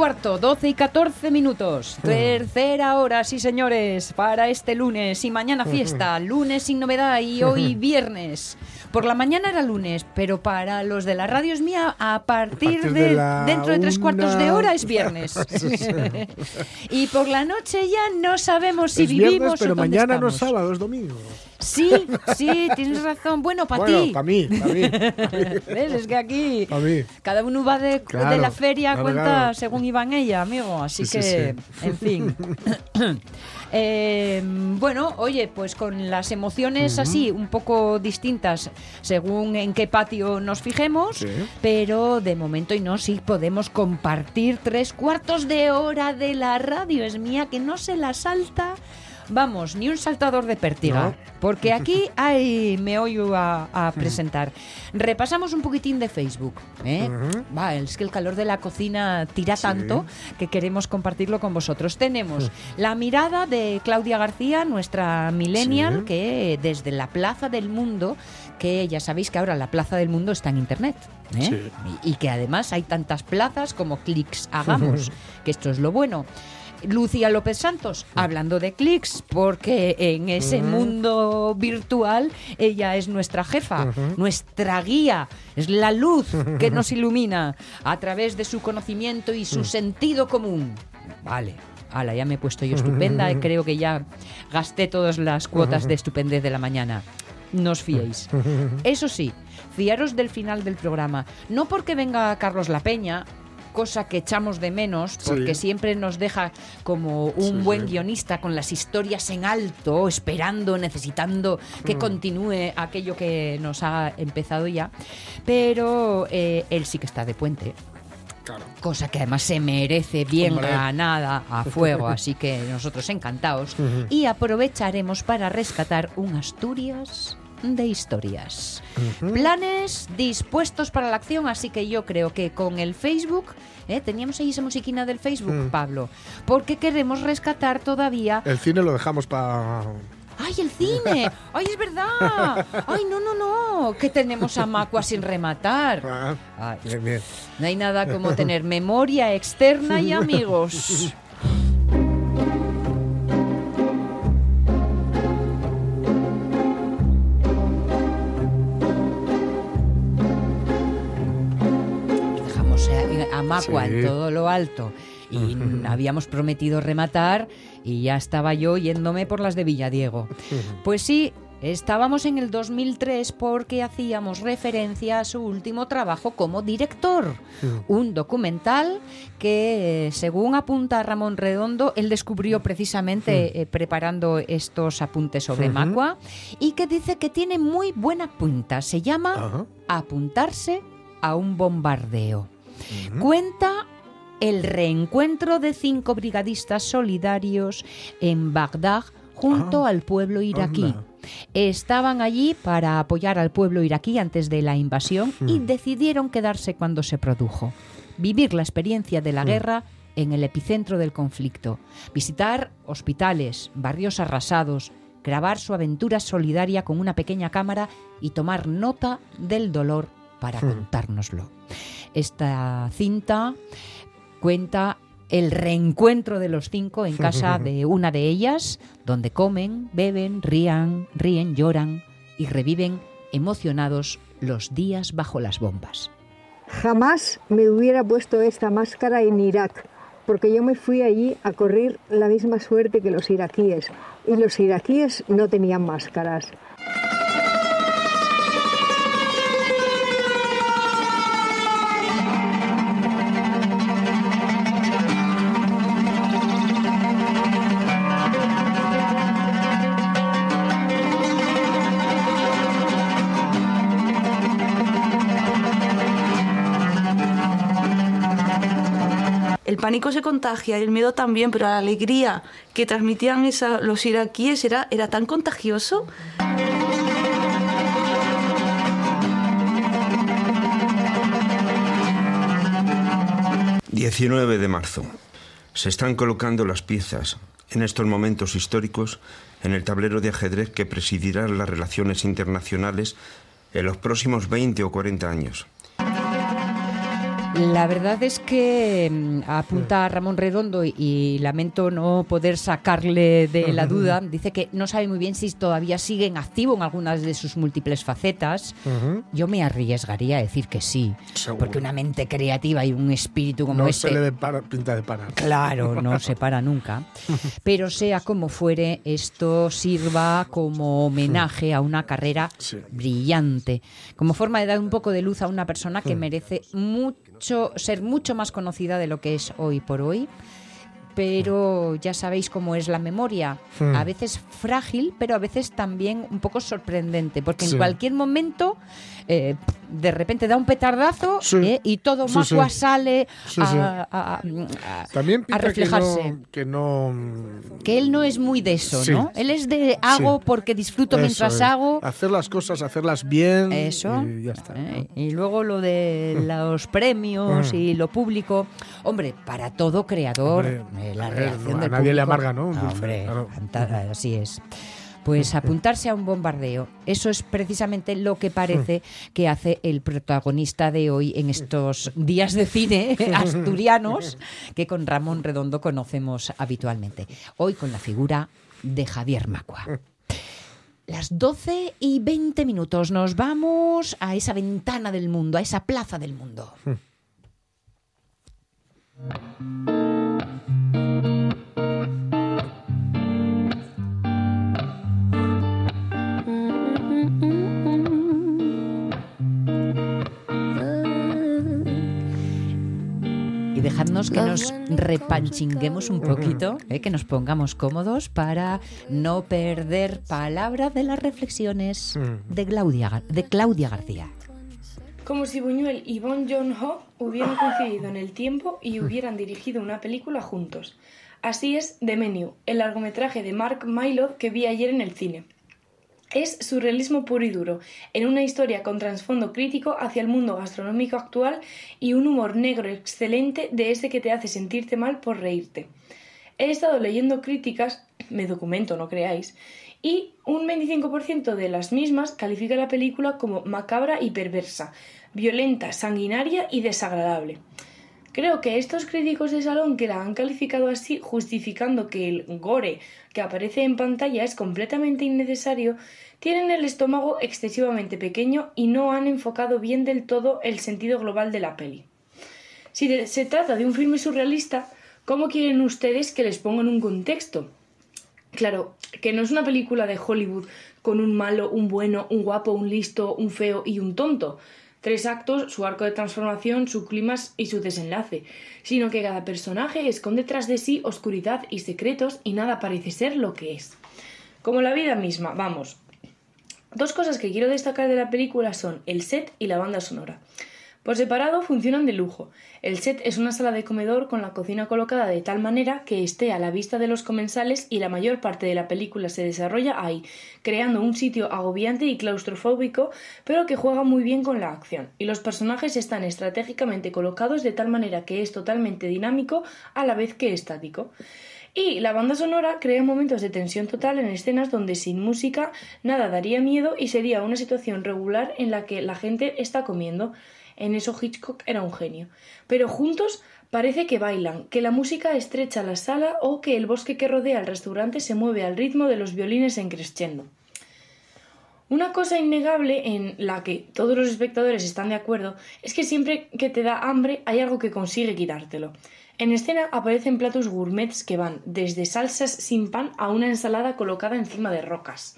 Cuarto, 12 y 14 minutos. Tercera hora, sí señores, para este lunes y mañana fiesta. Lunes sin novedad y hoy viernes. Por la mañana era lunes, pero para los de la radio es mía, a partir, partir de, de la dentro de tres cuartos de hora es viernes. y por la noche ya no sabemos si es vivimos pero o dónde mañana no es sábado, es domingo. Sí, sí, tienes razón. Bueno, para bueno, ti. para mí, para mí. ¿Ves? Es que aquí mí. cada uno va de, Claro, de la feria, claro, cuenta claro. según iban ella, amigo. Así Sí, sí, que, sí. en fin. Eh, bueno, oye, pues con las emociones así, un poco distintas según en qué patio nos fijemos, pero de momento y no, sí podemos compartir tres cuartos de hora de la radio. Es mía que no se la salta. Vamos, ni un saltador de pértiga. No. Porque aquí hay me oyo a, a presentar. Repasamos un poquitín de Facebook. ¿eh? Va, es que el calor de la cocina tira tanto que queremos compartirlo con vosotros. Tenemos la mirada de Claudia García, nuestra millennial, Sí. que desde la Plaza del Mundo, que ya sabéis que ahora la Plaza del Mundo está en Internet. ¿eh? Sí. Y, y que además hay tantas plazas como clics hagamos, que esto es lo bueno. Lucía López Santos, hablando de clics, porque en ese mundo virtual ella es nuestra jefa, nuestra guía, es la luz que nos ilumina a través de su conocimiento y su sentido común. Vale. Ala, ya me he puesto yo estupenda, y creo que ya gasté todas las cuotas de estupendez de la mañana. No os fiéis. Eso sí, fiaros del final del programa. No porque venga Carlos La Peña, cosa que echamos de menos, porque Sí. siempre nos deja como un Sí, buen sí. guionista con las historias en alto, esperando, necesitando que Mm. continúe aquello que nos ha empezado ya. Pero eh, él sí que está de puente. Claro. Cosa que además se merece bien Hombre. ganada a fuego, así que nosotros encantados. Y aprovecharemos para rescatar un Asturias de historias. Planes dispuestos para la acción, así que yo creo que con el Facebook, ¿eh? teníamos ahí esa musiquina del Facebook, Mm. Pablo, porque queremos rescatar todavía El cine lo dejamos para. ¡Ay, el cine! ¡Ay, es verdad! ¡Ay, no, no, no! Que tenemos a Macua sin rematar. Ah, Ay, bien, bien. no hay nada como tener memoria externa y amigos. A, a Macua Sí. en todo lo alto y habíamos prometido rematar y ya estaba yo yéndome por las de Villadiego. Pues sí, estábamos en el 2003 porque hacíamos referencia a su último trabajo como director, un documental que, eh, según apunta Ramón Redondo, él descubrió precisamente eh, preparando estos apuntes sobre. Macua y que dice que tiene muy buena punta. Se llama. Apuntarse a un bombardeo. Cuenta el reencuentro de cinco brigadistas solidarios en Bagdad junto Ah, al pueblo iraquí. anda. Estaban allí para apoyar al pueblo iraquí antes de la invasión y Hmm. decidieron quedarse cuando se produjo. Vivir la experiencia de la Hmm. guerra en el epicentro del conflicto. Visitar hospitales, barrios arrasados, grabar su aventura solidaria con una pequeña cámara y tomar nota del dolor para contárnoslo. Esta cinta cuenta el reencuentro de los cinco en casa de una de ellas, donde comen, beben, rían, ríen, lloran y reviven emocionados los días bajo las bombas. Jamás me hubiera puesto esta máscara en Irak, porque yo me fui allí a correr la misma suerte que los iraquíes. Y los iraquíes no tenían máscaras. Pánico se contagia y el miedo también, pero la alegría que transmitían los iraquíes era, era tan contagioso. 19 de marzo. Se están colocando las piezas en estos momentos históricos en el tablero de ajedrez que presidirá las relaciones internacionales en los próximos 20 o 40 años. La verdad es que mm, apunta a Ramón Redondo y, y lamento no poder sacarle de la duda. Dice que no sabe muy bien si todavía sigue en activo en algunas de sus múltiples facetas. Yo me arriesgaría a decir que sí, Seguro. porque una mente creativa y un espíritu como no este se le ve para- pinta de parar. Claro, no se para nunca. Pero sea como fuere, esto sirva como homenaje a una carrera Sí. brillante, como forma de dar un poco de luz a una persona que merece mucho ser mucho más conocida de lo que es hoy por hoy. Pero ya sabéis cómo es la memoria, a veces frágil, pero a veces también un poco sorprendente, porque Sí. en cualquier momento eh, de repente da un petardazo Sí. eh, y todo Sí. Macua sale Sí, a, sí. a- a- a- También a que reflejarse. no, que no... mm, Que él no es muy de eso. ¿no? Él es de hago porque disfruto eso mientras es. hago. Hacer las cosas, hacerlas bien. Eso. Y ya está. Eh, Y luego lo de los premios Mm. y lo público. Hombre, para todo creador, Hombre, la a ver, reacción no, a del nadie le amarga, ¿no? Ah, hombre, claro. así es. Pues apuntarse a un bombardeo, eso es precisamente lo que parece que hace el protagonista de hoy en estos días de cine asturianos que con Ramón Redondo conocemos habitualmente. Hoy con la figura de Javier Macua. Las 12 y 20 minutos nos vamos a esa ventana del mundo, a esa plaza del mundo. Que nos repanchinguemos un poquito, eh, que nos pongamos cómodos para no perder palabra de las reflexiones de Claudia, de Claudia García. Como si Buñuel y Bon Joon-ho hubieran coincidido en el tiempo y hubieran dirigido una película juntos. Así es The Menu, el largometraje de Mark Mylod que vi ayer en el cine. Es surrealismo puro y duro, en una historia con trasfondo crítico hacia el mundo gastronómico actual y un humor negro excelente de ese que te hace sentirte mal por reírte. He estado leyendo críticas, me documento, no creáis, y un 25% de las mismas califica la película como macabra y perversa, violenta, sanguinaria y desagradable. Creo que estos críticos de salón que la han calificado así, justificando que el gore que aparece en pantalla es completamente innecesario, tienen el estómago excesivamente pequeño y no han enfocado bien del todo el sentido global de la peli. Si se trata de un filme surrealista, ¿cómo quieren ustedes que les pongan un contexto? Claro, que no es una película de Hollywood con un malo, un bueno, un guapo, un listo, un feo y un tonto. Tres actos, su arco de transformación, su clímax y su desenlace, sino que cada personaje esconde tras de sí oscuridad y secretos y nada parece ser lo que es. Como la vida misma, vamos. Dos cosas que quiero destacar de la película son el set y la banda sonora. Por separado funcionan de lujo. El set es una sala de comedor con la cocina colocada de tal manera que esté a la vista de los comensales y la mayor parte de la película se desarrolla ahí, creando un sitio agobiante y claustrofóbico, pero que juega muy bien con la acción. Y los personajes están estratégicamente colocados de tal manera que es totalmente dinámico a la vez que estático. Y la banda sonora crea momentos de tensión total en escenas donde sin música nada daría miedo y sería una situación regular en la que la gente está comiendo. En eso Hitchcock era un genio. Pero juntos parece que bailan, que la música estrecha la sala o que el bosque que rodea el restaurante se mueve al ritmo de los violines en crescendo. Una cosa innegable en la que todos los espectadores están de acuerdo es que siempre que te da hambre hay algo que consigue quitártelo. En escena aparecen platos gourmets que van desde salsas sin pan a una ensalada colocada encima de rocas.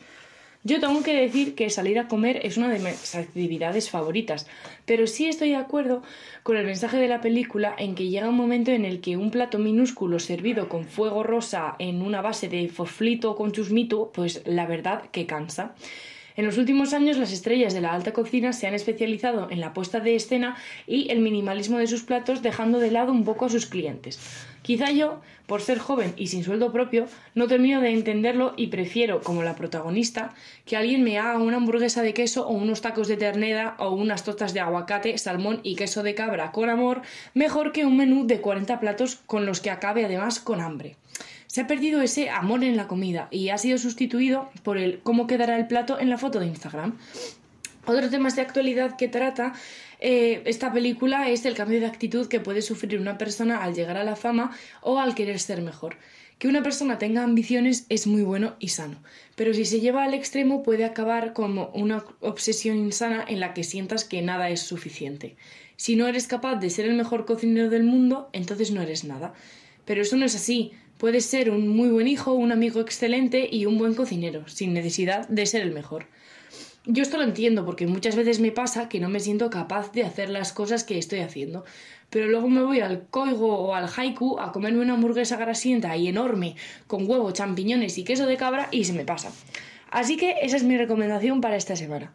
Yo tengo que decir que salir a comer es una de mis actividades favoritas, pero sí estoy de acuerdo con el mensaje de la película en que llega un momento en el que un plato minúsculo servido con fuego rosa en una base de fosflito con chusmito, pues la verdad que cansa. En los últimos años las estrellas de la alta cocina se han especializado en la puesta de escena y el minimalismo de sus platos dejando de lado un poco a sus clientes. Quizá yo, por ser joven y sin sueldo propio, no termino de entenderlo y prefiero, como la protagonista, que alguien me haga una hamburguesa de queso o unos tacos de ternera o unas tostas de aguacate, salmón y queso de cabra con amor, mejor que un menú de 40 platos con los que acabe además con hambre. Se ha perdido ese amor en la comida y ha sido sustituido por el cómo quedará el plato en la foto de Instagram. Otro tema de actualidad que trata eh, esta película es el cambio de actitud que puede sufrir una persona al llegar a la fama o al querer ser mejor. Que una persona tenga ambiciones es muy bueno y sano, pero si se lleva al extremo puede acabar como una obsesión insana en la que sientas que nada es suficiente. Si no eres capaz de ser el mejor cocinero del mundo, entonces no eres nada. Pero eso no es así. Puedes ser un muy buen hijo, un amigo excelente y un buen cocinero, sin necesidad de ser el mejor. Yo esto lo entiendo porque muchas veces me pasa que no me siento capaz de hacer las cosas que estoy haciendo. Pero luego me voy al Koigo o al Haiku a comerme una hamburguesa grasienta y enorme con huevo, champiñones y queso de cabra y se me pasa. Así que esa es mi recomendación para esta semana.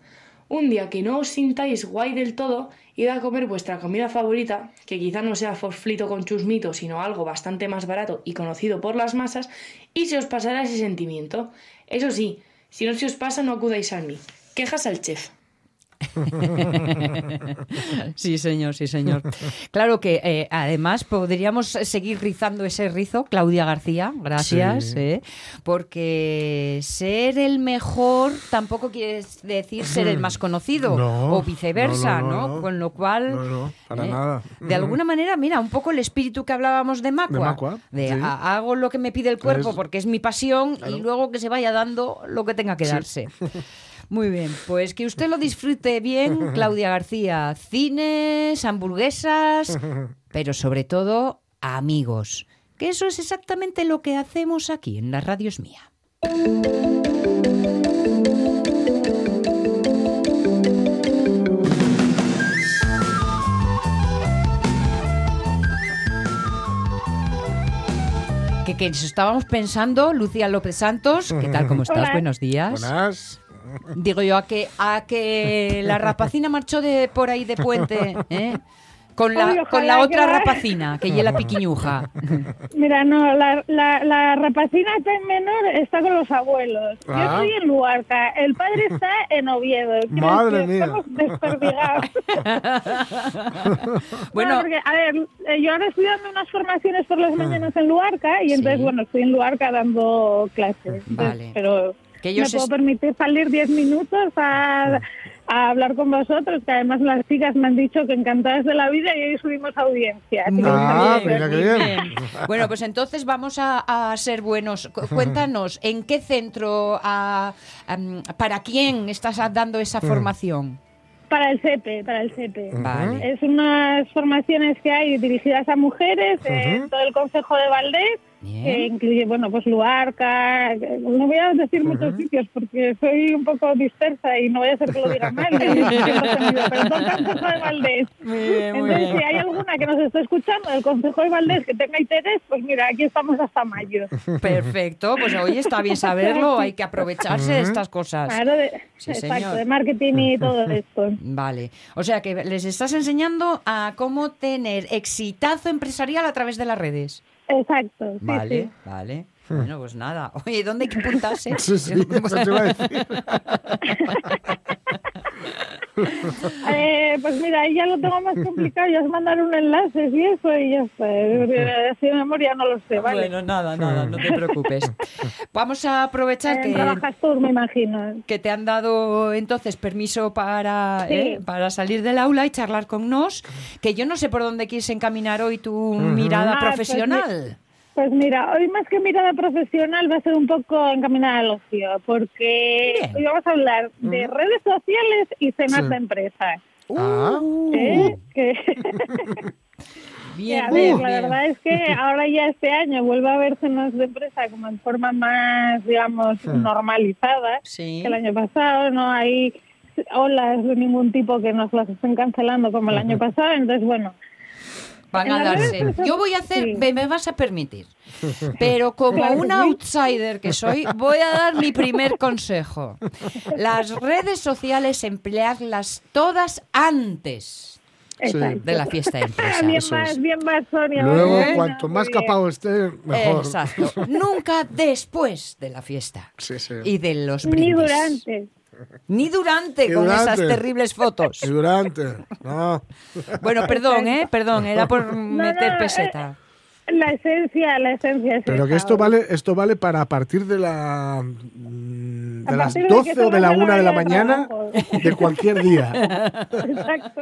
Un día que no os sintáis guay del todo, id a comer vuestra comida favorita, que quizá no sea fosflito con chusmito, sino algo bastante más barato y conocido por las masas, y se os pasará ese sentimiento. Eso sí, si no se os pasa, no acudáis a mí. Quejas al chef. sí, señor, sí, señor. Claro que eh, además podríamos seguir rizando ese rizo, Claudia García, gracias, Sí. eh, porque ser el mejor tampoco quiere decir ser el más conocido No, o viceversa, no, ¿no? no, no. Con lo cual, para eh, nada. de alguna manera, mira, un poco el espíritu que hablábamos de Macua, De Macua, de sí. a- hago lo que me pide el cuerpo Es- porque es mi pasión y luego que se vaya dando lo que tenga que darse. Muy bien, pues que usted lo disfrute bien, Claudia García. Cines, hamburguesas, pero sobre todo amigos. Que eso es exactamente lo que hacemos aquí en la radio es mía. Que, que nos estábamos pensando, Lucía López Santos, ¿qué tal? ¿Cómo estás? Hola. Buenos días. Buenas. Digo yo, a que, a que la rapacina marchó de por ahí de puente, ¿eh? Con la, con la otra rapacina, que lleva la piquiñuja. Mira, no, la, la, la rapacina tan menor está con los abuelos. Yo Ah. estoy en Luarca, el padre está en Oviedo. Madre mía. Estamos desperdigados. Bueno, No, porque, a ver, eh, yo ahora estoy dando unas formaciones por las mañanas en Luarca y entonces, Sí. bueno, estoy en Luarca dando clases. Entonces, Vale. Pero Que me puedo permitir salir 10 minutos a, a hablar con vosotros, que además las chicas me han dicho que encantadas de la vida y hoy subimos audiencia. Que Ah, bien, mira qué muy bien. Bueno, pues entonces vamos a, a ser buenos. Cu- Cuéntanos, ¿en qué centro, a- para quién estás dando esa formación? Para el CEPE, para el CEPE. Vale. Es unas formaciones que hay dirigidas a mujeres en todo el Consejo de Valdés. Que incluye, bueno, pues Luarca, que- no voy a decir muchos sitios porque soy un poco dispersa y no voy a ser que lo diga mal, pero todo el Consejo de Valdés. Muy bien, muy Entonces, bien. si hay alguna que nos esté escuchando del Consejo de Valdés que tenga interés, pues mira, aquí estamos hasta mayo. Perfecto, pues hoy está bien saberlo, hay que aprovecharse de estas cosas. Claro, de, Sí, exacto, señor. de marketing y todo esto. Vale, o sea que les estás enseñando a cómo tener exitazo empresarial a través de las redes. Exacto, Vale, vale. Bueno, pues nada. Oye, ¿dónde hay que apuntarse? Sí, sí, eso te iba a decir. Eh, pues mira, ahí ya lo tengo más complicado, ya es mandar un enlace y eso y ya está. Eh, Así de memoria no lo sé, ¿vale? Bueno, nada, nada, no te preocupes. Vamos a aprovechar Eh, que, trabajas tú, me imagino. que te han dado entonces permiso para, Sí. eh, para salir del aula y charlar con nos, que yo no sé por dónde quieres encaminar hoy tu mirada Ah, pues profesional. Pues mira, hoy más que mirada profesional va a ser un poco encaminada al ocio, porque Bien. hoy vamos a hablar de redes sociales y cenas Sí. de empresa. Ah, ¿eh? Que- Bien, a ver, bien, la bien. verdad es que ahora ya este año vuelve a haber cenas de empresa como en forma más, digamos, normalizada Sí. que el año pasado. No hay olas de ningún tipo que nos las estén cancelando como el año pasado. Entonces, bueno, Van a darse. Yo voy a hacer, sí. me, me vas a permitir, pero como Claro un outsider que soy, voy a dar mi primer consejo. Las redes sociales emplearlas todas antes exacto. de la fiesta de empresa. bien Eso más, es. bien más, Sonia. luego, Bueno, cuanto más capado esté, mejor. Exacto. Nunca después de la fiesta Sí, sí. y de los Ni brindis. durante. Ni durante Ni con durante. esas terribles fotos. Y durante. No. Bueno, perdón, ¿eh? Perdón, era por meter no, peseta. La esencia, la esencia es Pero que esto vale, esto vale para a partir de la de las partir de que 12 o de la salgas de 1 de la mañana trabajo. de cualquier día. Exacto.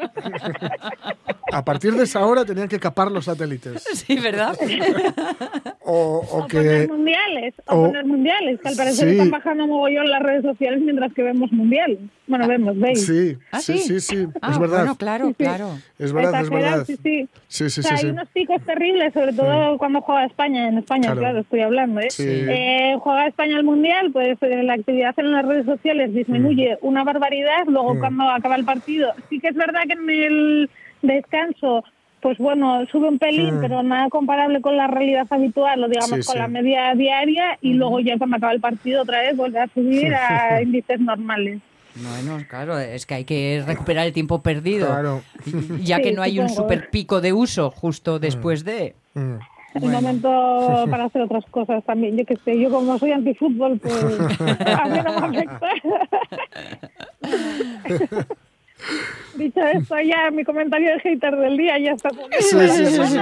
A partir de esa hora tenían que capar los satélites. Sí, ¿verdad? O, o O poner que mundiales, o, o- poner mundiales, que al parecer sí. están bajando mogollón las redes sociales mientras que vemos mundiales. Bueno, vemos, veis. sí, ¿Ah, sí, sí? sí, sí, Ah, es verdad. Bueno, claro, claro. Es verdad, es verdad. Sí, sí. Sí, sí, o sí, sea, sí. hay unos picos terribles, sobre todo cuando juega España, en España, Claro. claro, estoy hablando. ¿eh? Sí. Eh, juega España al Mundial, pues eh, la actividad en las redes sociales disminuye una barbaridad, luego Mm. cuando acaba el partido, sí que es verdad que en el descanso, pues bueno, sube un pelín, Mm. pero nada comparable con la realidad habitual, o digamos Sí, con sí. la media diaria, y luego ya cuando acaba el partido otra vez vuelve a subir a índices normales. Bueno, claro, es que hay que recuperar el tiempo perdido. Claro. Ya que Sí, no hay un super pico de uso justo después de. Mm. el momento para hacer otras cosas también. Yo que sé, yo como soy antifútbol, pues a mí no me afecta. Dicho esto, ya mi comentario de hater del día ya está. Sí, sí, sí, sí.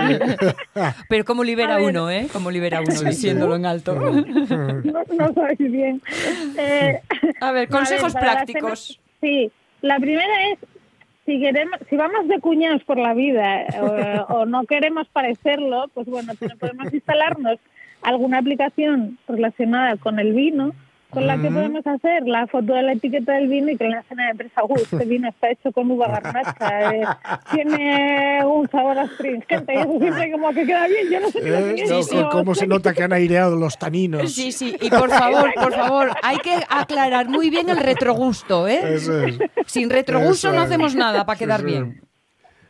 Pero cómo libera uno, ¿eh? Cómo libera uno Sí, sí. diciéndolo en alto. No, no sabéis bien. Eh, A ver, consejos prácticos. sí, la primera es si queremos, si vamos de cuñados por la vida eh, o, o no queremos parecerlo, pues bueno, podemos instalarnos alguna aplicación relacionada con el vino, con la que podemos hacer la foto de la etiqueta del vino y que en la cena de empresa, uy, este vino está hecho con uva garnacha, eh, tiene un sabor astringente y eso siempre como que queda bien, yo no sé Eh, no, pero ¿Cómo se nota que han aireado los taninos? Sí, sí, y por favor, por favor, hay que aclarar muy bien el retrogusto, ¿eh? Es. Sin retrogusto Eso no es. hacemos nada para quedar Sí, sí. bien.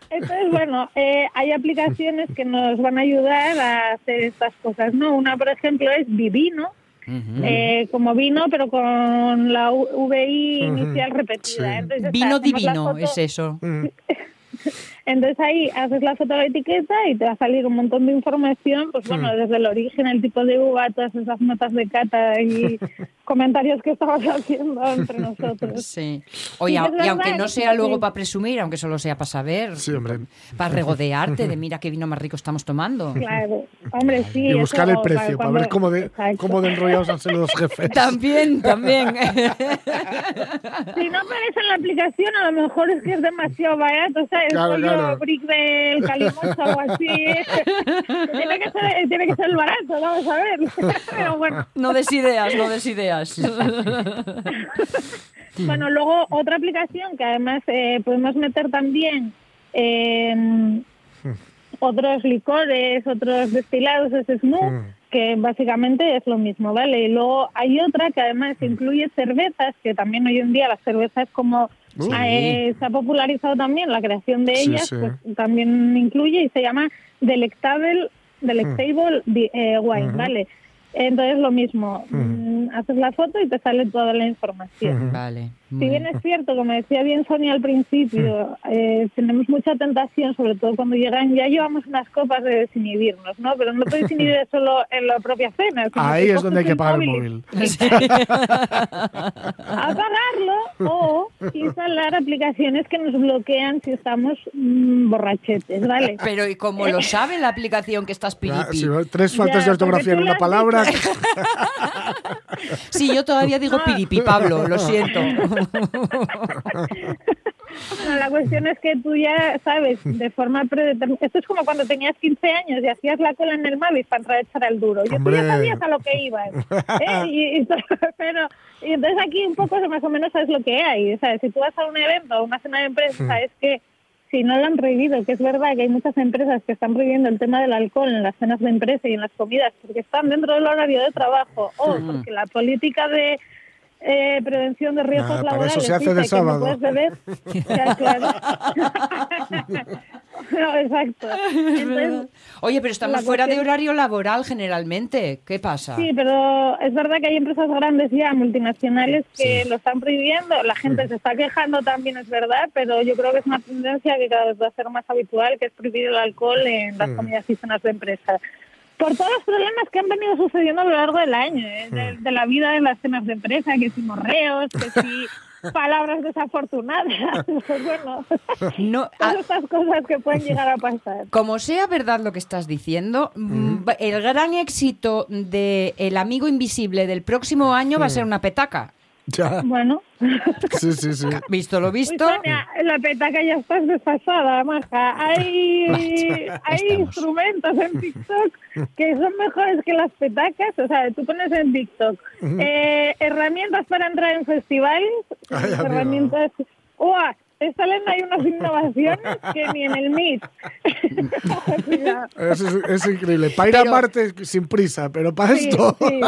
Entonces, bueno, eh, hay aplicaciones que nos van a ayudar a hacer estas cosas, ¿no? Una, por ejemplo, es Vivino, eh, como vino, pero con la U- VI inicial repetida. Sí. Entonces, Vino divino es eso. Entonces ahí haces la foto de la etiqueta y te va a salir un montón de información, pues bueno, desde el origen, el tipo de uva, todas esas notas de cata y comentarios que estabas haciendo entre nosotros. Sí. Oye, y aunque no sea sí. luego para presumir, aunque solo sea para saber, Sí, hombre. para regodearte de mira qué vino más rico estamos tomando. Claro, hombre, sí. Y buscar eso el precio, para cuando- ver cómo de, Exacto. cómo de enrollados han sido los jefes. También, también. Si no aparece en la aplicación, a lo mejor es que es demasiado barato, ¿sabes? Claro, Rollo claro. brick del Calimocha o así. tiene, que ser, tiene que ser el barato, vamos a ver. Pero bueno. No des ideas, no des ideas. Bueno, luego otra aplicación que además eh, podemos meter también eh, otros licores, otros destilados, es Smoot, Mm. que básicamente es lo mismo, ¿vale? Y luego hay otra que además incluye cervezas, que también hoy en día las cervezas como Sí. eh, se ha popularizado también la creación de ellas, sí. pues también incluye y se llama Delectable, Delectable di- eh, Wine. ¿vale? Entonces lo mismo, mm, haces la foto y te sale toda la información. Vale. Si bien es cierto, como decía bien Sonia al principio, eh, tenemos mucha tentación, sobre todo cuando llegan, ya llevamos unas copas de desinhibirnos, ¿no? Pero no te desinhibes solo en la propia cena. sino Ahí es donde hay que pagar el móvil móvil. Apagarlo o instalar aplicaciones que nos bloquean si estamos mm, borrachetes, ¿vale? Pero ¿y cómo lo sabe la aplicación que estás Ah, piripi? si tres faltas Ya, de ortografía en una palabra. Sí, yo todavía digo piripi, Pablo, lo siento. No, la cuestión es que tú ya sabes, de forma predeterminada. Esto es como cuando tenías 15 años y hacías la cola en el Mavis para entrar a echar al duro. Y tú ya sabías a lo que ibas. ¿eh? Y, y- pero, y entonces aquí un poco más o menos sabes lo que hay. Sea, si tú vas a un evento o una cena de empresa, sabes que si no lo han prohibido, que es verdad que hay muchas empresas que están prohibiendo el tema del alcohol en las cenas de empresa y en las comidas porque están dentro del horario de trabajo o porque la política de eh, prevención de riesgos Nada, para eso laborales se hace de dice que no sábado. puedes beber. Ya, claro. no, exacto. Entonces, Oye, pero estamos fuera de horario laboral generalmente. ¿Qué pasa? Sí, pero es verdad que hay empresas grandes ya, multinacionales, que lo están prohibiendo. La gente se está quejando también, es verdad, pero yo creo que es una tendencia que cada vez va a ser más habitual, que es prohibir el alcohol en las comidas y cenas de empresa. Por todos los problemas que han venido sucediendo a lo largo del año, ¿eh? de, de la vida en las cenas de empresa, que si morreos, que si palabras desafortunadas, pues bueno, No, todas estas cosas que pueden llegar a pasar. como sea verdad lo que estás diciendo, mm, el gran éxito de El amigo invisible del próximo año va a ser una petaca. Ya. Bueno, Sí, sí, sí. Visto lo visto. Sonia, la petaca ya estás desfasada, maja. Hay, hay instrumentos en TikTok que son mejores que las petacas. O sea, tú pones en TikTok eh, herramientas para entrar en festivales, Ay, amigo. herramientas... ¡Uah! Te salen ahí unas innovaciones que ni en el. Cuidado. Es, es- es increíble. Para ir a Pero- Marte sin prisa, pero para Sí, esto. sí.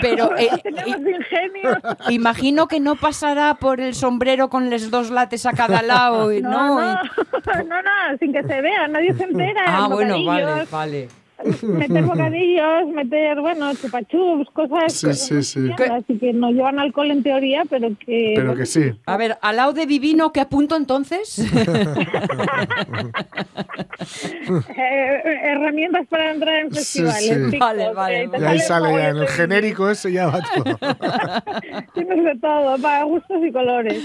Pero eh, ingenio. imagino que no pasará por el sombrero con los dos lates a cada lado. y- No, no, no, y- no, no, sin que se vea, nadie se entera. Ah, bueno, vale, vale. Meter bocadillos, meter, bueno, chupachups, cosas. Sí, sí, sí. Así que no llevan alcohol en teoría, pero que. Pero que sí. A ver, al lado de Vivino, ¿qué apunto entonces? eh, herramientas para entrar en festivales. sí. TikTok, Vale, vale, eh, Y ahí sale ya, en el genérico ese ya va todo. Tienes de todo, para gustos y colores.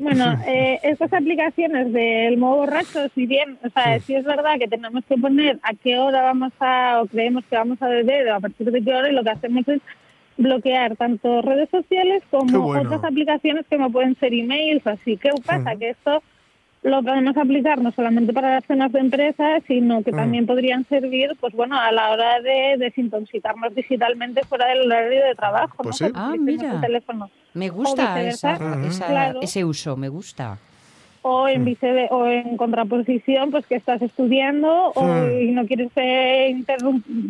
Bueno, eh, estas aplicaciones del modo borracho, si bien, o sea, si es verdad que tenemos que poner a qué hora vamos a, o creemos que vamos a beber, o a partir de qué hora, y lo que hacemos es bloquear tanto redes sociales Qué como bueno. otras aplicaciones que no pueden ser emails. Así que pasa que esto lo podemos aplicar no solamente para las cenas de empresas, sino que también podrían servir, pues bueno, a la hora de desintoxicarnos digitalmente fuera del horario de trabajo. Pues ¿no? sí. Ah, mira. el teléfono. Me gusta esa- esa- Claro. ese uso, me gusta. O en, vice- o en contraposición, pues que estás estudiando o, Hmm. y no quieres eh,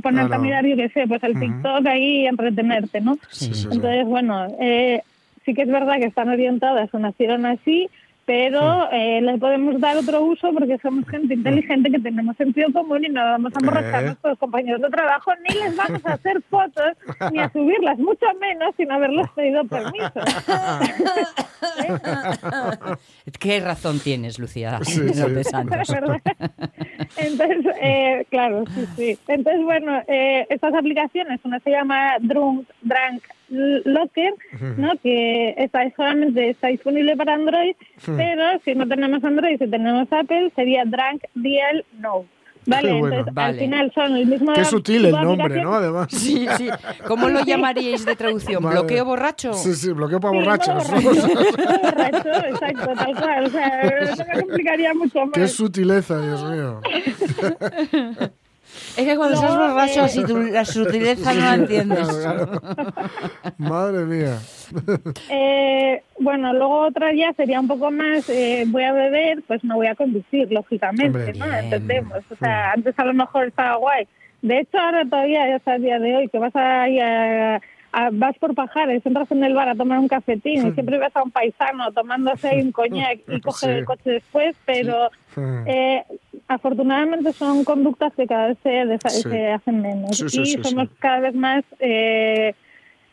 ponerte Claro. a mirar, yo qué sé, pues el TikTok ahí y entretenerte, ¿no? Sí, sí, sí. Entonces, bueno, eh, sí que es verdad que están orientadas o nacieron así, pero eh, les podemos dar otro uso porque somos gente inteligente que tenemos sentido común y no vamos a emborrachar Eh. a nuestros compañeros de trabajo, ni les vamos a hacer fotos, ni a subirlas, mucho menos sin haberles pedido permiso. ¿Qué razón tienes, Lucía Sí, sí. Entonces, eh, claro, sí, sí. Entonces, bueno, eh, estas aplicaciones, una se llama Drunk, Drunk Locker, ¿no? que está solamente está disponible para Android, pero si no tenemos Android, si tenemos Apple, sería Drunk DL No. Vale, bueno. entonces Vale. al final son el mismo Qué sutil el nombre. ¿no? Además. Sí, sí. ¿Cómo lo llamaríais de traducción? Madre. ¿Bloqueo borracho? Sí, sí, bloqueo para Sí, borrachos. borracho, borracho, exacto, tal cual. O sea, no me complicaría mucho más. Qué sutileza, Dios mío. Es que cuando No, estás borracho, si tú la sutileza no la entiendes. Claro, claro. Madre mía. Eh, bueno, luego otra ya sería un poco más, eh, voy a beber, pues no voy a conducir, lógicamente, Hombre, ¿no? bien. Entendemos. O sea, antes a lo mejor estaba guay. De hecho, ahora todavía, hasta el día de hoy, que vas a, ir a- a- vas por pajares, entras en el bar a tomar un cafetín y siempre ves a un paisano tomándose un coñac y coge Sí. el coche después, pero eh, afortunadamente son conductas que cada vez se, Sí. se hacen menos y somos cada vez más eh,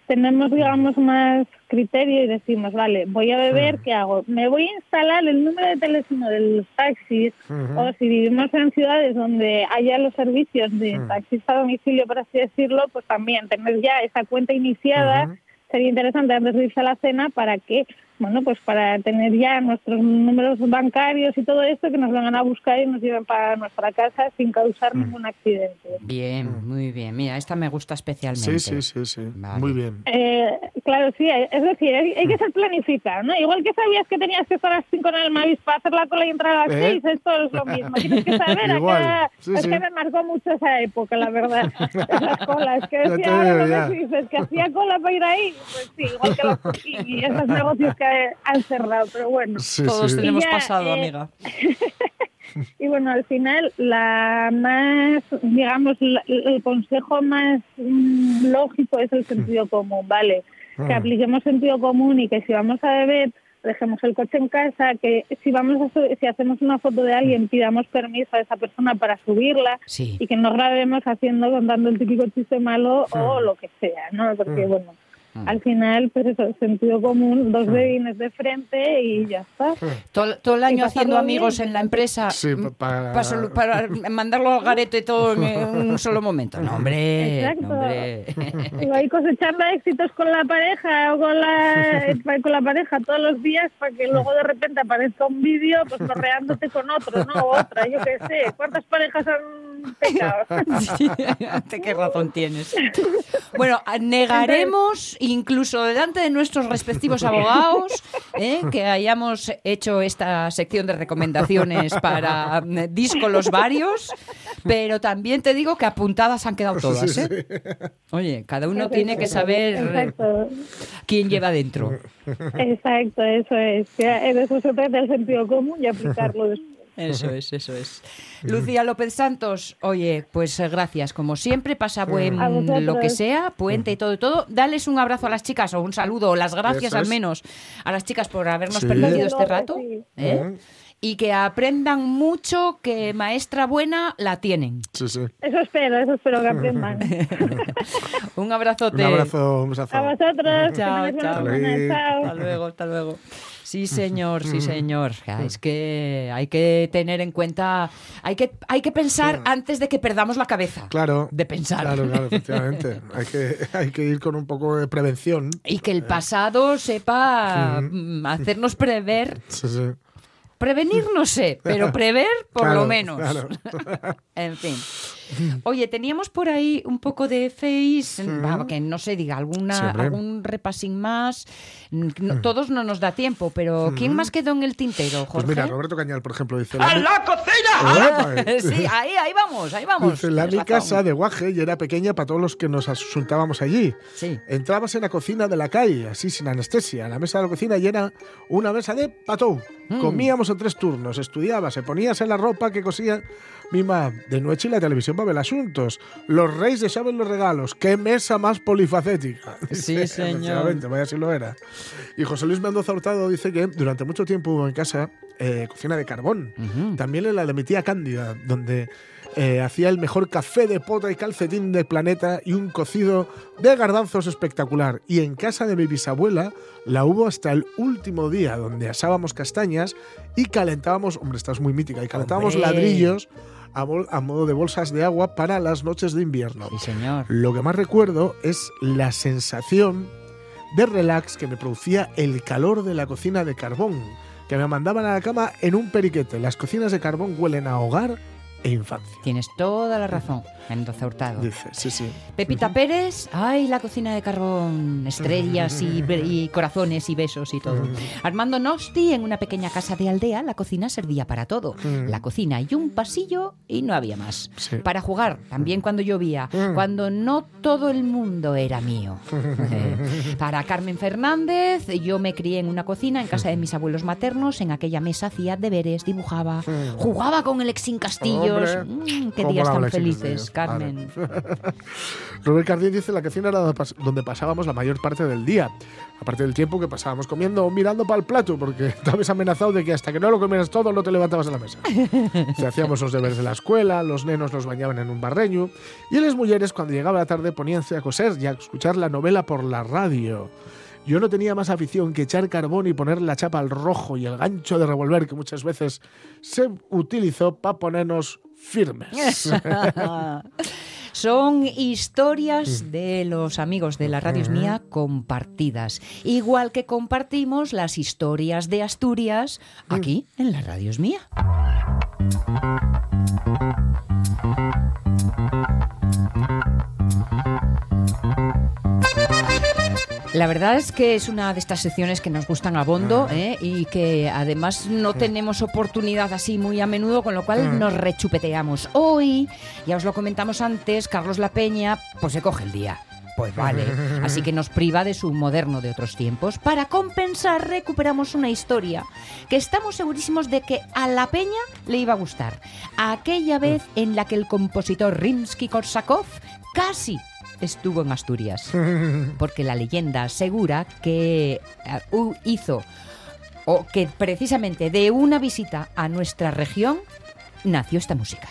tenemos digamos más criterio y decimos vale voy a beber qué hago me voy a instalar el número de teléfono de los taxis o si vivimos en ciudades donde haya los servicios de taxis a domicilio por así decirlo pues también tener ya esa cuenta iniciada sería interesante antes de irse a la cena para que bueno, pues para tener ya nuestros números bancarios y todo esto que nos vengan a buscar y nos lleven para nuestra casa sin causar Mm. ningún accidente. Bien, muy bien. Mira, esta me gusta especialmente. Sí, sí, sí, sí. Vale. Muy bien. Eh, claro, sí, es decir, hay, hay que ser planificado, ¿no? Igual que sabías que tenías que estar a las 5 en el Mavis para hacer la cola y entrar a las ¿Eh? 6, esto es lo mismo. Tienes que saber, a Igual, qué- sí, es sí. que me marcó mucho esa época, la verdad. Esas colas, que decía ahora que dices, que hacía cola para ir ahí, pues sí, igual que los, y, y esos negocios que han cerrado, pero bueno. Sí, Todos sí. tenemos ya, pasado, eh, amiga. Y bueno, al final, la más, digamos, la- el consejo más mm, lógico es el sentido común, ¿vale? Que Ah. apliquemos sentido común y que si vamos a beber, dejemos el coche en casa, que si vamos a si hacemos una foto de alguien, pidamos permiso a esa persona para subirla Sí. y que no grabemos haciendo, contando el típico chiste malo o lo que sea, ¿no? Porque, bueno, al final, pues eso, sentido común, dos dedines de frente y ya está. Todo, todo el año haciendo bien. amigos en la empresa Sí, mm, pa- pa solu- para mandarlo al garete todo en un solo momento. No, hombre. Exacto. no, hombre. Ahí cosechando éxitos con la pareja o con la, con la pareja todos los días para que luego de repente aparezca un vídeo pues morreándote con otro, ¿no? O otra, yo qué sé. ¿Cuántas parejas han pecado? Sí, qué razón tienes. Bueno, negaremos incluso delante de nuestros respectivos abogados ¿eh? que hayamos hecho esta sección de recomendaciones para mm, díscolos varios, pero también te digo que apuntadas han quedado todas. ¿eh? Oye, cada uno tiene que saber Exacto, quién lleva dentro. exacto, eso es. Eso se trata el sentido común y aplicarlo después. Eso es, eso es. Lucía López Santos, oye, pues eh, gracias, como siempre, pasa buen A vosotros. lo que sea, puente y todo y todo. Dales un abrazo a las chicas o un saludo o las gracias Eso al es. menos a las chicas por habernos Sí. permitido este Sí. rato. ¿eh? Y que aprendan mucho que maestra buena la tienen. Sí, sí. Eso espero, eso espero que aprendan. Un abrazote. Un abrazo, un besazo. A vosotros. que Chao, chao. Hasta luego, hasta luego. Sí, señor, sí, señor. Ah, Es que hay que tener en cuenta, hay que, hay que pensar antes de que perdamos la cabeza. Claro. De pensar. Claro, claro, efectivamente. hay, que, hay que ir con un poco de prevención. Y que el pasado sepa mm, hacernos prever. Sí, sí. Prevenir no sé, pero prever por Claro, lo menos. claro. en fin. Oye, teníamos por ahí un poco de face, va, que no sé, diga, alguna, Sí, algún repasing más. No- todos no nos da tiempo, pero ¿quién más quedó en el tintero, Pues Jorge? mira, Roberto Cañal, por ejemplo, dice... ¡A la cocina! Epa, sí, ahí, ahí vamos, ahí vamos. Dice, la mi casa de Guaje y era pequeña para todos los que nos asuntábamos allí. Sí. Entrabas en la cocina de la calle, así sin anestesia. La mesa de la cocina y era una mesa de pató. Mm. Comíamos en tres turnos, estudiabas, se ponías en la ropa que cosía mi mamá. De noche y la televisión para ver asuntos. Los reyes dejaban los regalos. ¡Qué mesa más polifacética! Sí, señor. Vaya si lo era. Y José Luis Mendoza Hurtado dice que durante mucho tiempo hubo en casa eh, cocina de carbón. También en la de mi tía Cándida, donde eh, hacía el mejor café de pota y calcetín del planeta y un cocido de garbanzos espectacular. Y en casa de mi bisabuela la hubo hasta el último día, donde asábamos castañas y calentábamos, hombre, esta es muy mítica, y calentábamos Hombre. ladrillos a, modo de bolsas de agua para las noches de invierno. Sí, señor. Lo que más recuerdo es la sensación de relax que me producía el calor de la cocina de carbón, que me mandaban a la cama en un periquete. Las cocinas de carbón huelen a hogar e infancia. Tienes toda la razón, Mendoza Hurtado. Dice, sí, sí. Pepita Pérez, ay, la cocina de carbón, estrellas y, corazones y besos y todo. Armando Nosti, en una pequeña casa de aldea, la cocina servía para todo. La cocina y un pasillo y no había más. Sí. Para jugar, también cuando llovía, cuando no todo el mundo era mío. Para Carmen Fernández, yo me crié en una cocina en casa de mis abuelos maternos, en aquella mesa hacía deberes, dibujaba, jugaba con el Exin Castillos. Hombre, Mm, qué días tan felices. Carmen. Robert Cardín dice la cocina era donde pas- donde pasábamos la mayor parte del día. Aparte del tiempo que pasábamos comiendo o mirando para el plato, porque estabas amenazado de que hasta que no lo comieras todo no te levantabas de la mesa. Te hacíamos los deberes de la escuela, los nenos los bañaban en un barreño y las mujeres cuando llegaba la tarde poníanse a coser y a escuchar la novela por la radio. Yo no tenía más afición que echar carbón y poner la chapa al rojo y el gancho de revolver que muchas veces se utilizó para ponernos firmes. Son historias de los amigos de la Radio es Mía compartidas. Igual que compartimos las historias de Asturias aquí en la Radio es Mía. La verdad es que es una de estas secciones que nos gustan a bondo ¿eh? y que además no tenemos oportunidad así muy a menudo, con lo cual nos rechupeteamos. Hoy, ya os lo comentamos antes, Carlos La Peña pues se coge el día. Pues vale, así que nos priva de su moderno de otros tiempos. Para compensar, recuperamos una historia que estamos segurísimos de que a la peña le iba a gustar. Aquella vez en la que el compositor Rimsky-Korsakov casi estuvo en Asturias. Porque la leyenda asegura que eh, hizo, o que precisamente de una visita a nuestra región nació esta música.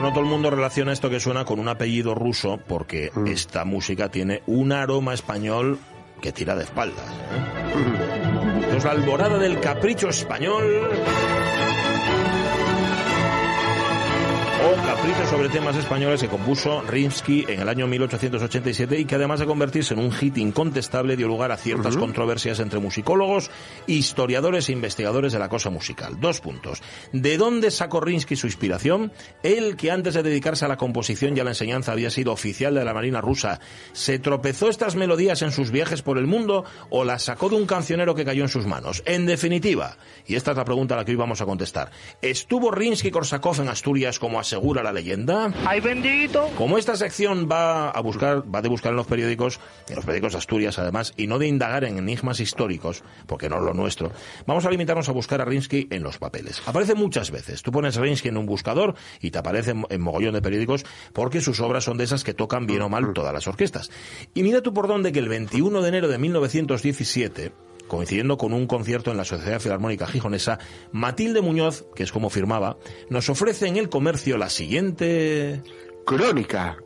Mejor no todo el mundo relaciona esto que suena con un apellido ruso, porque esta música tiene un aroma español que tira de espaldas. ¿eh? Es la alborada del capricho español. O Capricho sobre temas españoles que compuso Rimsky en el año 1887 y que además de convertirse en un hit incontestable dio lugar a ciertas controversias entre musicólogos, historiadores e investigadores de la cosa musical. Dos puntos. ¿De dónde sacó Rimsky su inspiración? Él, que antes de dedicarse a la composición y a la enseñanza había sido oficial de la Marina rusa, ¿se tropezó estas melodías en sus viajes por el mundo o las sacó de un cancionero que cayó en sus manos? En definitiva, y esta es la pregunta a la que hoy vamos a contestar, ¿estuvo Rimsky-Korsakov en Asturias como asegura la leyenda? ¡Ay, bendito! Como esta sección va a buscar, va de buscar en los periódicos, en los periódicos de Asturias además, y no de indagar en enigmas históricos, porque no es lo nuestro, vamos a limitarnos a buscar a Rinsky en los papeles. Aparece muchas veces. Tú pones Rinsky en un buscador y te aparece en, en mogollón de periódicos porque sus obras son de esas que tocan bien o mal todas las orquestas. Y mira tú por dónde que el 21 de enero de 1917 coincidiendo con un concierto en la Sociedad Filarmónica Gijonesa, Matilde Muñoz, que es como firmaba, nos ofrece en el comercio la siguiente... Crónica.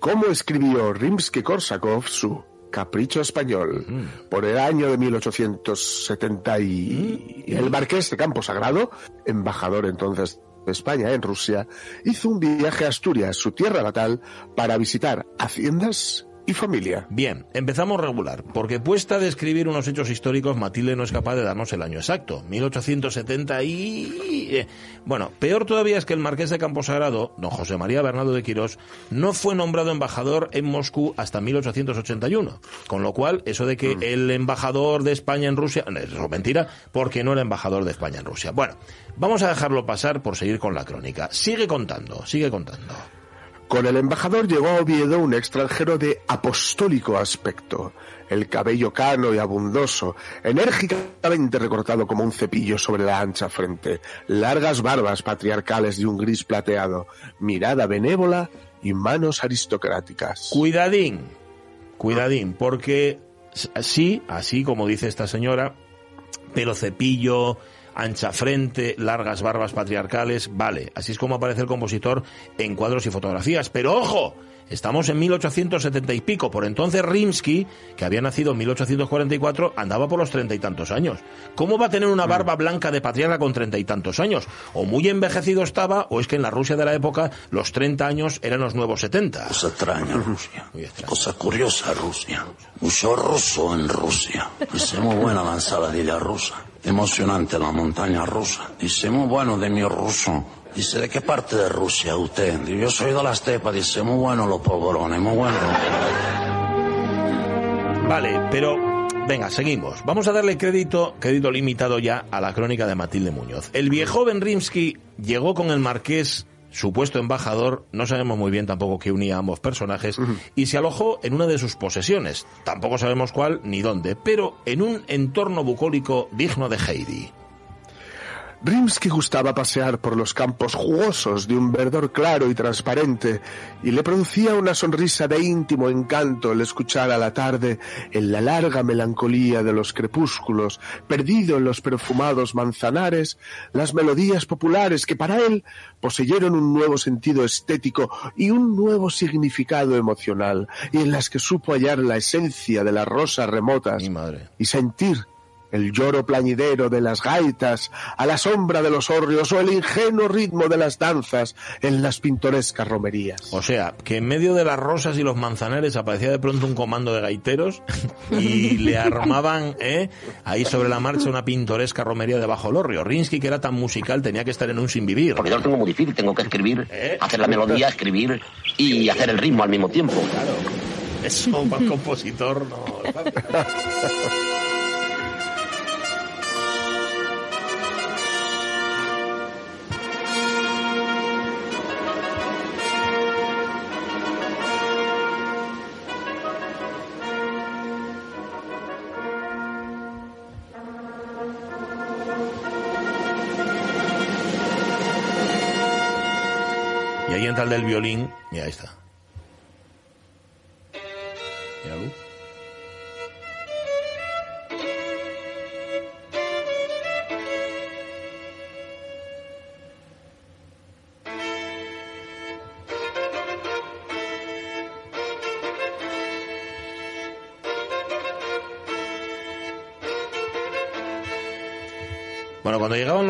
¿Cómo escribió Rimsky-Korsakov su Capricho Español por el año de 1870 y el marqués de Campo Sagrado, embajador entonces de España en Rusia, hizo un viaje a Asturias, su tierra natal, para visitar haciendas y familia. Bien, empezamos regular, porque puesta a describir unos hechos históricos, Matilde no es capaz de darnos el año exacto, 1870 y... eh, Bueno, peor todavía es que el marqués de Camposagrado, don José María Bernardo de Quirós, no fue nombrado embajador en Moscú hasta 1881, con lo cual, eso de que el embajador de España en Rusia... Eso es mentira, porque no era embajador de España en Rusia. Bueno, vamos a dejarlo pasar por seguir con la crónica. Sigue contando, sigue contando. Con el embajador llegó a Oviedo un extranjero de apostólico aspecto, el cabello cano y abundoso, enérgicamente recortado como un cepillo sobre la ancha frente, largas barbas patriarcales de un gris plateado, mirada benévola y manos aristocráticas. Cuidadín, cuidadín, porque s- sí, así como dice esta señora, pelo cepillo, ancha frente, largas barbas patriarcales, vale, así es como aparece el compositor en cuadros y fotografías, pero ojo, estamos en 1870 y pico, por entonces Rimsky, que había nacido en 1844, andaba por los treinta y tantos años. ¿Cómo va a tener una barba blanca de patriarca con treinta y tantos años? O muy envejecido estaba, o es que en la Rusia de la época los 30 años eran los nuevos 70. Cosa extraña Rusia. Muy extraño. Cosa curiosa Rusia. Mucho ruso en Rusia. Muy buena la ensaladilla rusa. Emocionante la montaña rusa. Dice muy bueno de mi ruso. Dice, ¿de qué parte de Rusia usted? Digo, yo soy de la estepa. Dice, muy bueno los polvorones, muy bueno. Vale, pero venga, seguimos. Vamos a darle crédito, crédito limitado ya a la crónica de Matilde Muñoz. El viejoven Rimsky llegó con el marqués supuesto embajador, no sabemos muy bien tampoco qué unía a ambos personajes, y se alojó en una de sus posesiones, tampoco sabemos cuál ni dónde, pero en un entorno bucólico digno de Heidi. Rimsky gustaba pasear por los campos jugosos de un verdor claro y transparente, y le producía una sonrisa de íntimo encanto el escuchar a la tarde, en la larga melancolía de los crepúsculos, perdido en los perfumados manzanares, las melodías populares que para él poseyeron un nuevo sentido estético y un nuevo significado emocional, y en las que supo hallar la esencia de las rosas remotas y sentir el lloro plañidero de las gaitas a la sombra de los hórreos o el ingenuo ritmo de las danzas en las pintorescas romerías. O sea, que en medio de las rosas y los manzanares aparecía de pronto un comando de gaiteros y le armaban ¿eh? ahí sobre la marcha una pintoresca romería de Bajo Lorrio. Rinsky, que era tan musical, tenía que estar en un sin vivir. Porque yo lo tengo muy difícil, tengo que escribir, hacer la melodía, escribir y hacer el ritmo al mismo tiempo. Claro. Eso para un compositor no. Entra el violín. Y ahí está.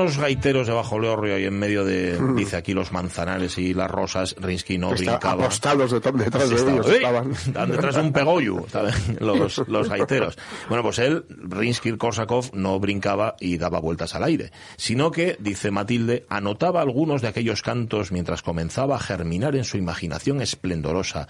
Los gaiteros de Bajo Lorrio y en medio de, dice aquí, los manzanares y las rosas, Rinsky no Está brincaba. apostados de- detrás de ellos estaban. Estaban detrás de un pegollo. Los, los gaiteros. Bueno, pues él, Rinsky-Korsakov, no brincaba y daba vueltas al aire, sino que, dice Matilde, anotaba algunos de aquellos cantos mientras comenzaba a germinar en su imaginación esplendorosa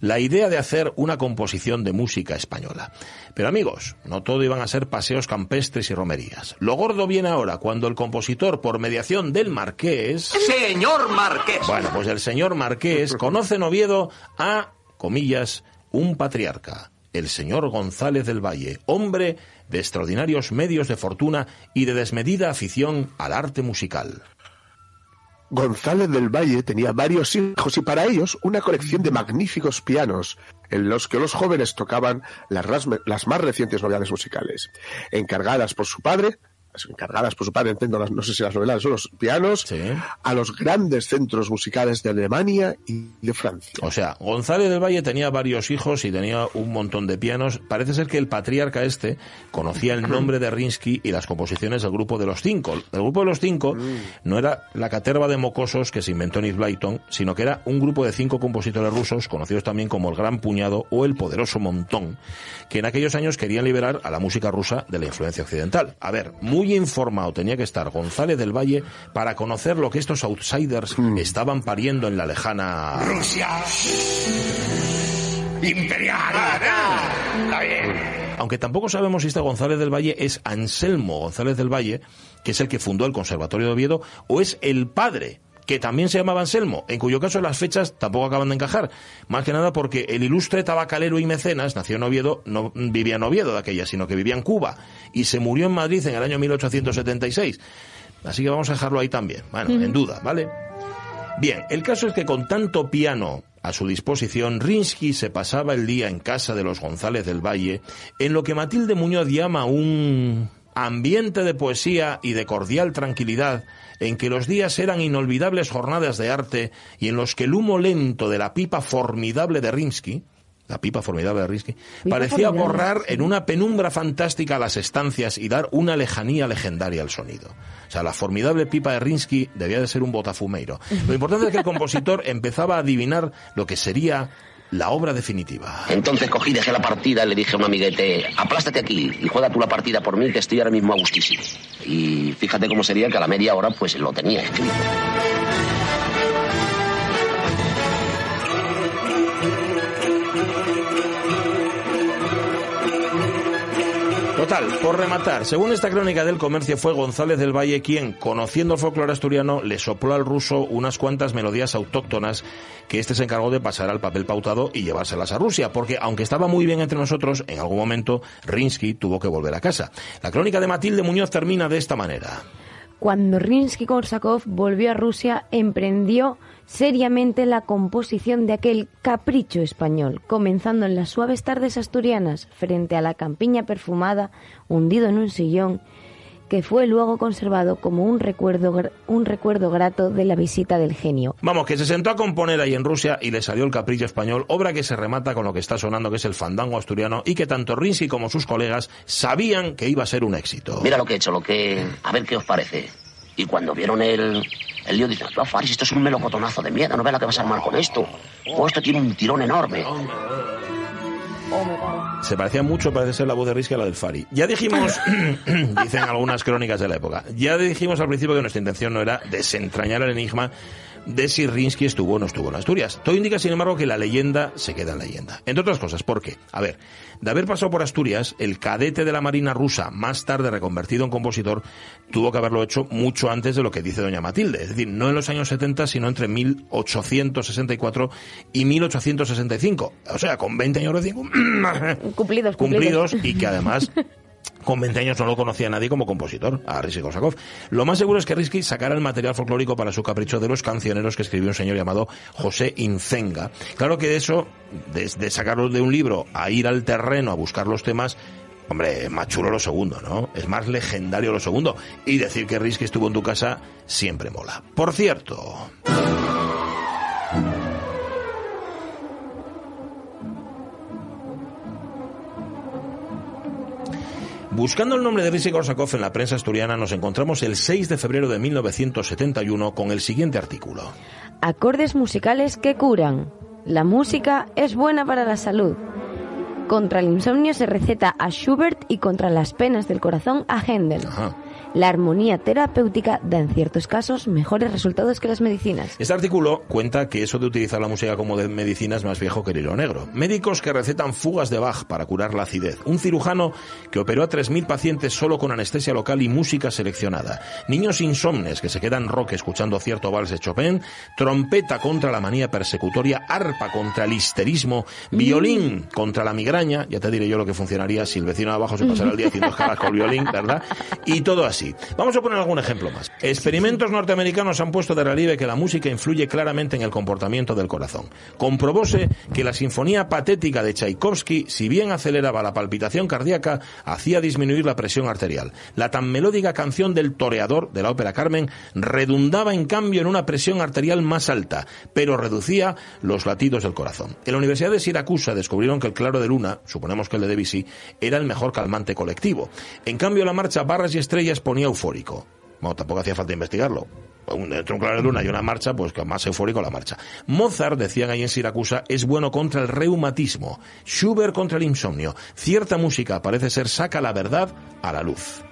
la idea de hacer una composición de música española. Pero amigos, no todo iban a ser paseos campestres y romerías. Lo gordo viene ahora, cuando el compositor, por mediación del marqués... Señor Marqués. Bueno, pues el señor Marqués conoce en Oviedo a, comillas, un patriarca, el señor González del Valle, hombre de extraordinarios medios de fortuna y de desmedida afición al arte musical. González del Valle tenía varios hijos y para ellos una colección de magníficos pianos en los que los jóvenes tocaban las, las más recientes novedades musicales, encargadas por su padre, encargadas por su padre, entiendo, las- no sé si las novedades son los pianos, a los grandes centros musicales de Alemania y de Francia. O sea, González del Valle tenía varios hijos y tenía un montón de pianos. Parece ser que el patriarca este conocía el nombre de Rinsky y las composiciones del grupo de los cinco. El grupo de los cinco no era la caterva de mocosos que se inventó Nick Blyton, sino que era un grupo de cinco compositores rusos, conocidos también como el Gran Puñado o el Poderoso Montón, que en aquellos años querían liberar a la música rusa de la influencia occidental. A ver, muy informado tenía que estar González del Valle para conocer lo que estos outsiders estaban pariendo en la lejana Rusia. Imperial. Está bien. Aunque tampoco sabemos si este González del Valle es Anselmo González del Valle, que es el que fundó el Conservatorio de Oviedo, o es el padre, que también se llamaba Anselmo, en cuyo caso las fechas tampoco acaban de encajar. Más que nada porque el ilustre tabacalero y mecenas nació en Oviedo, no vivía en Oviedo de aquella, sino que vivía en Cuba, y se murió en Madrid en el año 1876. Así que vamos a dejarlo ahí también, bueno, en duda, ¿vale? Bien, el caso es que con tanto piano a su disposición, Rinsky se pasaba el día en casa de los González del Valle, en lo que Matilde Muñoz llama un ambiente de poesía y de cordial tranquilidad, en que los días eran inolvidables jornadas de arte y en los que el humo lento de la pipa formidable de Rinsky, la pipa formidable de Rinsky, parecía formidable, borrar en una penumbra fantástica las estancias y dar una lejanía legendaria al sonido. O sea, la formidable pipa de Rinsky debía de ser un botafumeiro. Lo importante es que el compositor empezaba a adivinar lo que sería la obra definitiva. Entonces cogí, dejé la partida y le dije a un amiguete, aplástate aquí y juega tú la partida por mí que estoy ahora mismo a gustísimo. Y fíjate cómo sería que a la media hora pues lo tenía escrito. Total, por rematar, según esta crónica del comercio fue González del Valle quien, conociendo el folclore asturiano, le sopló al ruso unas cuantas melodías autóctonas que éste se encargó de pasar al papel pautado y llevárselas a Rusia, porque aunque estaba muy bien entre nosotros, en algún momento Rinsky tuvo que volver a casa. La crónica de Matilde Muñoz termina de esta manera. cuando Rinsky-Korsakov volvió a Rusia, emprendió seriamente la composición de aquel capricho español, comenzando en las suaves tardes asturianas, frente a la campiña perfumada, hundido en un sillón, que fue luego conservado como un recuerdo, gr- un recuerdo grato de la visita del genio. Vamos, que se sentó a componer ahí en Rusia y le salió el capricho español, obra que se remata con lo que está sonando, que es el fandango asturiano, y que tanto Rinsky como sus colegas sabían que iba a ser un éxito. Mira lo que he hecho, lo que... A ver qué os parece. Y cuando vieron el, el lío, dicen, no, Faris, esto es un melocotonazo de mierda, no veas la que vas a armar con esto. O esto tiene un tirón enorme. Se parecía mucho, parece ser la voz de Rinsky a la del Fari. Ya dijimos, dicen algunas crónicas de la época, ya dijimos al principio que nuestra intención no era desentrañar el enigma de si Rinsky estuvo o no estuvo en Asturias. Todo indica, sin embargo, que la leyenda se queda en leyenda. Entre otras cosas, ¿por qué? A ver, de haber pasado por Asturias, el cadete de la Marina rusa, más tarde reconvertido en compositor, tuvo que haberlo hecho mucho antes de lo que dice doña Matilde. Es decir, no en los años 70, sino entre 1864 y 1865. O sea, con 20 años de Cumplidos, cumplidos y que además con 20 años no lo conocía nadie como compositor, a Risky Korsakov. Lo más seguro es que Risky sacara el material folclórico para su capricho de los cancioneros que escribió un señor llamado José Incenga. Claro que eso, desde sacarlo de un libro a ir al terreno a buscar los temas, Hombre, más chulo lo segundo, ¿no? Es más legendario lo segundo. Y decir que Risky estuvo en tu casa siempre mola. Por cierto, Buscando el nombre de Risky Korsakov en la prensa asturiana, nos encontramos el 6 de febrero de 1971 con el siguiente artículo. Acordes musicales que curan. La música es buena para la salud. Contra el insomnio se receta a Schubert y contra las penas del corazón a Händel. La armonía terapéutica da en ciertos casos mejores resultados que las medicinas. Este artículo cuenta que eso de utilizar la música como de medicina es más viejo que el hilo negro. Médicos que recetan fugas de Bach para curar la acidez. Un cirujano que operó a 3.000 pacientes solo con anestesia local y música seleccionada. Niños insomnes que se quedan rock escuchando cierto vals de Chopin. Trompeta contra la manía persecutoria. Arpa contra el histerismo. Violín contra la migraña. Ya te diré yo lo que funcionaría si el vecino de abajo se pasara el día haciendo escalas con violín, ¿verdad? Y todo así. Vamos a poner algún ejemplo más. Experimentos norteamericanos han puesto de relieve que la música influye claramente en el comportamiento del corazón. Comprobóse que la sinfonía patética de Tchaikovsky, si bien aceleraba la palpitación cardíaca, hacía disminuir la presión arterial. La tan melódica canción del toreador de la ópera Carmen redundaba en cambio en una presión arterial más alta, pero reducía los latidos del corazón. En la Universidad de Siracusa descubrieron que el claro de luna, suponemos que el de Debussy, era el mejor calmante colectivo. En cambio, la marcha Barras y Estrellas ponía eufórico. Bueno, tampoco hacía falta investigarlo. Un- Entre un claro de luna y una marcha, pues que más eufórico la marcha. Mozart, decían ahí en Siracusa, es bueno contra el reumatismo. Schubert contra el insomnio. Cierta música parece ser saca la verdad a la luz.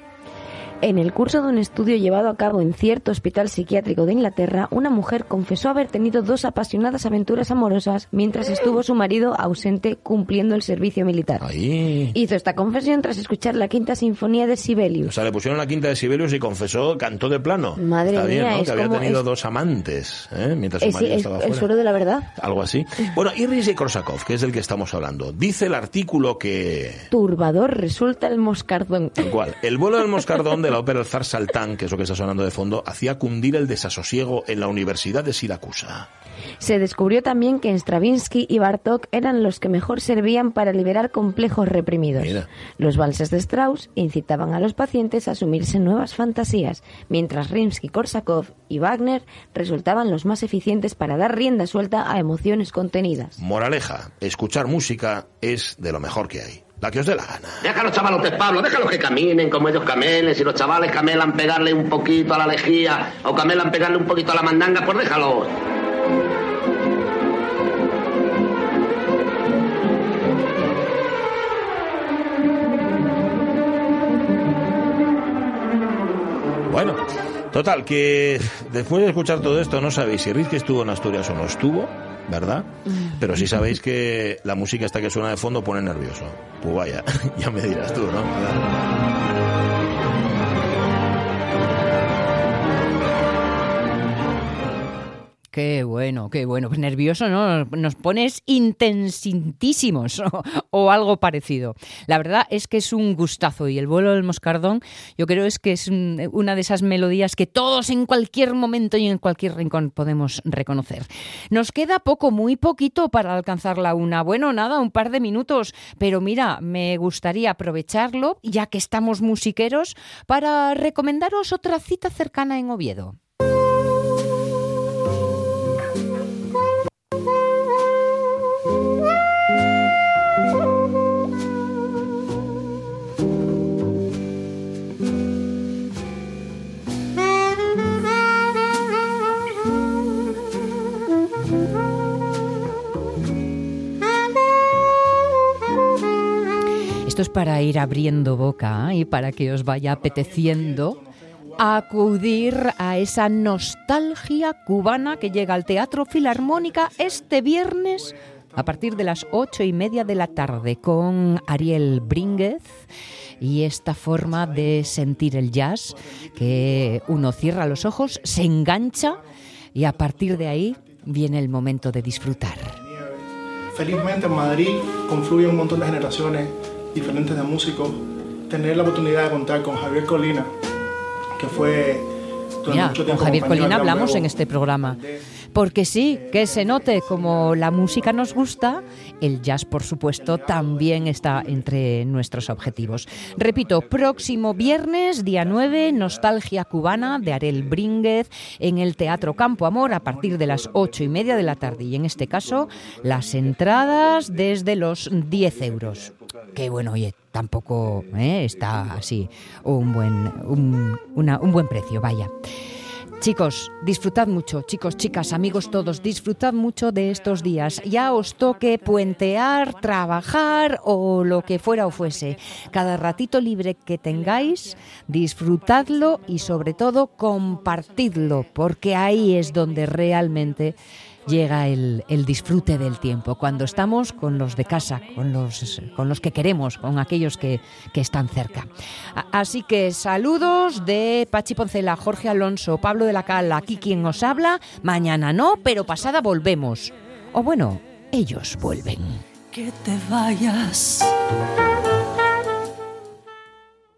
En el curso de un estudio llevado a cabo en cierto hospital psiquiátrico de Inglaterra, una mujer confesó haber tenido dos apasionadas aventuras amorosas mientras estuvo su marido ausente cumpliendo el servicio militar. Hizo esta confesión tras escuchar la quinta sinfonía de O Sibelius. sea, le pusieron la quinta de Sibelius y confesó, cantó de plano. Madre Está bien, mía, ¿no? es Que había tenido es- dos amantes, ¿eh? mientras su Es, marido es- estaba el fuera. suelo de la verdad. Algo así. Bueno, y Rishi Korsakov, que es del que estamos hablando, dice el artículo que Turbador resulta el moscardón. Tal cual. El vuelo del moscardón de la ópera El zar Saltán, que es lo que está sonando de fondo, hacía cundir el desasosiego en la Universidad de Siracusa. Se descubrió también que Stravinsky y Bartók eran los que mejor servían para liberar complejos reprimidos. Los valses de Strauss incitaban a los pacientes a asumirse nuevas fantasías, mientras Rimsky-Korsakov y Wagner resultaban los más eficientes para dar rienda suelta a emociones contenidas. Moraleja, escuchar música es de lo mejor que hay. La que os dé la gana. Deja a los chavalotes, Pablo, déjalos que caminen como ellos camelen. Si los chavales camelan pegarle un poquito a la lejía o camelan pegarle un poquito a la mandanga, pues déjalos. Bueno, total, que después de escuchar todo esto no sabéis si Rizky estuvo en Asturias o no estuvo, ¿verdad? Pero sí sabéis que la música esta que suena de fondo pone nervioso. Pues vaya, ya me dirás tú, ¿no? Qué bueno, qué bueno. Pues nervioso, ¿no? Nos pones intensitísimos o, algo parecido. La verdad es que es un gustazo y el vuelo del moscardón yo creo es que es un- una de esas melodías que todos en cualquier momento y en cualquier rincón podemos reconocer. Nos queda poco, muy poquito para alcanzar la una. Bueno, nada, un par de minutos, pero mira, me gustaría aprovecharlo, ya que estamos musiqueros, para recomendaros otra cita cercana en Oviedo. Esto es para ir abriendo boca ¿eh? y para que os vaya apeteciendo acudir a esa nostalgia cubana que llega al Teatro Filarmónica este viernes a partir de las ocho y media de la tarde con Ariel Brínguez y esta forma de sentir el jazz que uno cierra los ojos, se engancha y a partir de ahí viene el momento de disfrutar. Felizmente en Madrid confluye un montón de generaciones diferentes de músicos. Tener la oportunidad de contar con Javier Colina, que fue durante Mira, mucho con Javier Colina hablamos en este programa. Porque sí, que se note como la música nos gusta, el jazz, por supuesto, también está entre nuestros objetivos. Repito, próximo viernes, día 9, Nostalgia Cubana de Arel Brínguez en el Teatro Campo Amor a partir de las ocho y media de la tarde. Y en este caso, las entradas desde los 10 euros. Que bueno, oye, tampoco ¿eh? está así un buen, un, una- un buen precio, vaya. Chicos, disfrutad mucho, chicos, chicas, amigos todos, disfrutad mucho de estos días. Ya os toque puentear, trabajar o lo que fuera o fuese. Cada ratito libre que tengáis, disfrutadlo y sobre todo compartidlo, porque ahí es donde realmente llega el, el disfrute del tiempo, cuando estamos con los de casa, con los, con los que queremos, con aquellos que, que están cerca. Así que saludos de Pachi Poncela, Jorge Alonso, Pablo de la Cala, aquí quien os habla. Mañana no, pero pasada volvemos. O bueno, ellos vuelven. que te vayas.